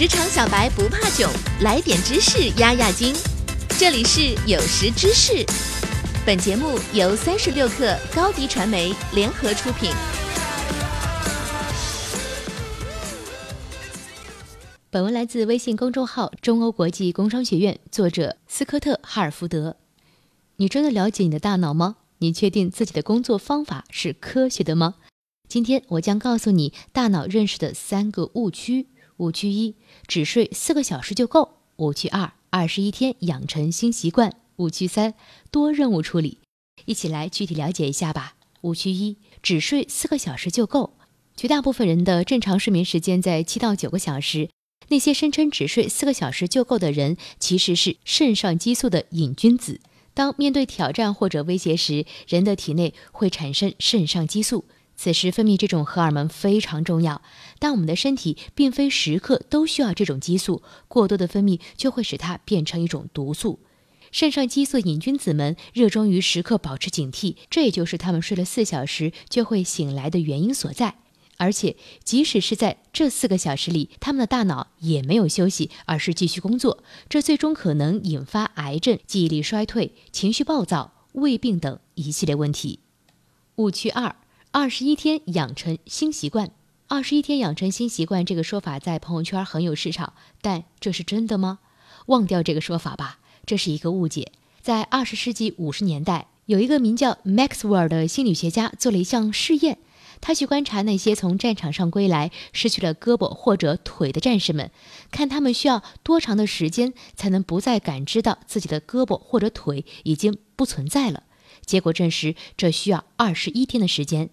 职场小白不怕囧，来点知识压压惊。这里是有识知识，本节目由三十六克高低传媒联合出品。本文来自微信公众号“中欧国际工商学院”，作者斯科特·哈尔福德。你真的了解你的大脑吗？你确定自己的工作方法是科学的吗？今天我将告诉你大脑认识的三个误区。误区一：只睡四个小时就够。误区二：二十一天养成新习惯。误区三：多任务处理。一起来具体了解一下吧。误区一：只睡四个小时就够。绝大部分人的正常睡眠时间在七到九个小时。那些声称只睡四个小时就够的人，其实是肾上激素的瘾君子。当面对挑战或者威胁时，人的体内会产生肾上激素。此时分泌这种荷尔蒙非常重要，但我们的身体并非时刻都需要这种激素，过多的分泌就会使它变成一种毒素。肾上激素瘾君子们热衷于时刻保持警惕，这也就是他们睡了四小时就会醒来的原因所在。而且，即使是在这四个小时里，他们的大脑也没有休息，而是继续工作，这最终可能引发癌症、记忆力衰退、情绪暴躁、胃病等一系列问题。误区二。二十一天养成新习惯，二十一天养成新习惯这个说法在朋友圈很有市场，但这是真的吗？忘掉这个说法吧，这是一个误解。在二十世纪五十年代，有一个名叫 Maxwell 的心理学家做了一项试验，他去观察那些从战场上归来失去了胳膊或者腿的战士们，看他们需要多长的时间才能不再感知到自己的胳膊或者腿已经不存在了。结果证实，这需要二十一天的时间。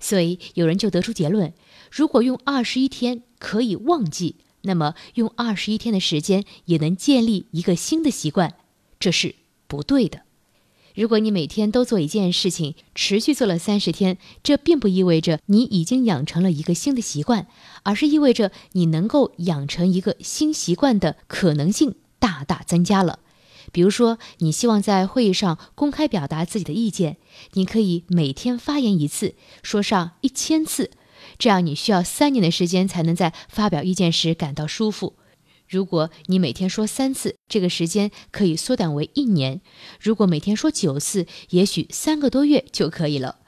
所以有人就得出结论：如果用二十一天可以忘记，那么用二十一天的时间也能建立一个新的习惯，这是不对的。如果你每天都做一件事情，持续做了三十天，这并不意味着你已经养成了一个新的习惯，而是意味着你能够养成一个新习惯的可能性大大增加了。比如说，你希望在会议上公开表达自己的意见，你可以每天发言一次，说上一千次，这样你需要三年的时间才能在发表意见时感到舒服。如果你每天说三次，这个时间可以缩短为一年；如果每天说九次，也许三个多月就可以了。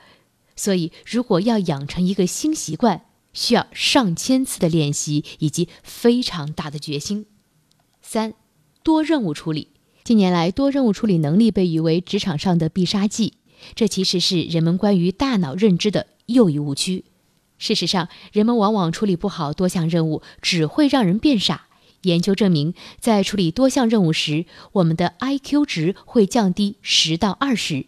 所以，如果要养成一个新习惯，需要上千次的练习以及非常大的决心。三，多任务处理。近年来，多任务处理能力被誉为职场上的必杀技，这其实是人们关于大脑认知的又一误区。事实上，人们往往处理不好多项任务，只会让人变傻。研究证明，在处理多项任务时，我们的 IQ 值会降低十到二十。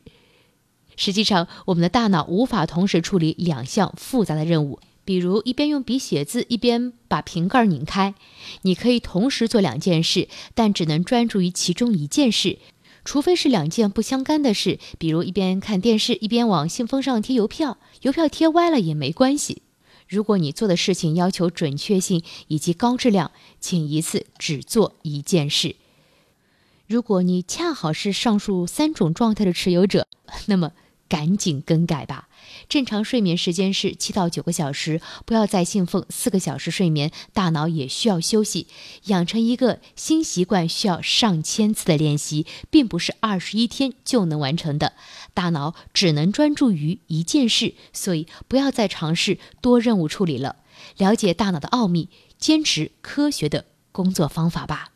实际上，我们的大脑无法同时处理两项复杂的任务。比如一边用笔写字，一边把瓶盖拧开，你可以同时做两件事，但只能专注于其中一件事，除非是两件不相干的事，比如一边看电视一边往信封上贴邮票，邮票贴歪了也没关系。如果你做的事情要求准确性以及高质量，请一次只做一件事。如果你恰好是上述三种状态的持有者，那么。赶紧更改吧！正常睡眠时间是七到九个小时，不要再信奉四个小时睡眠，大脑也需要休息。养成一个新习惯需要上千次的练习，并不是二十一天就能完成的。大脑只能专注于一件事，所以不要再尝试多任务处理了。了解大脑的奥秘，坚持科学的工作方法吧。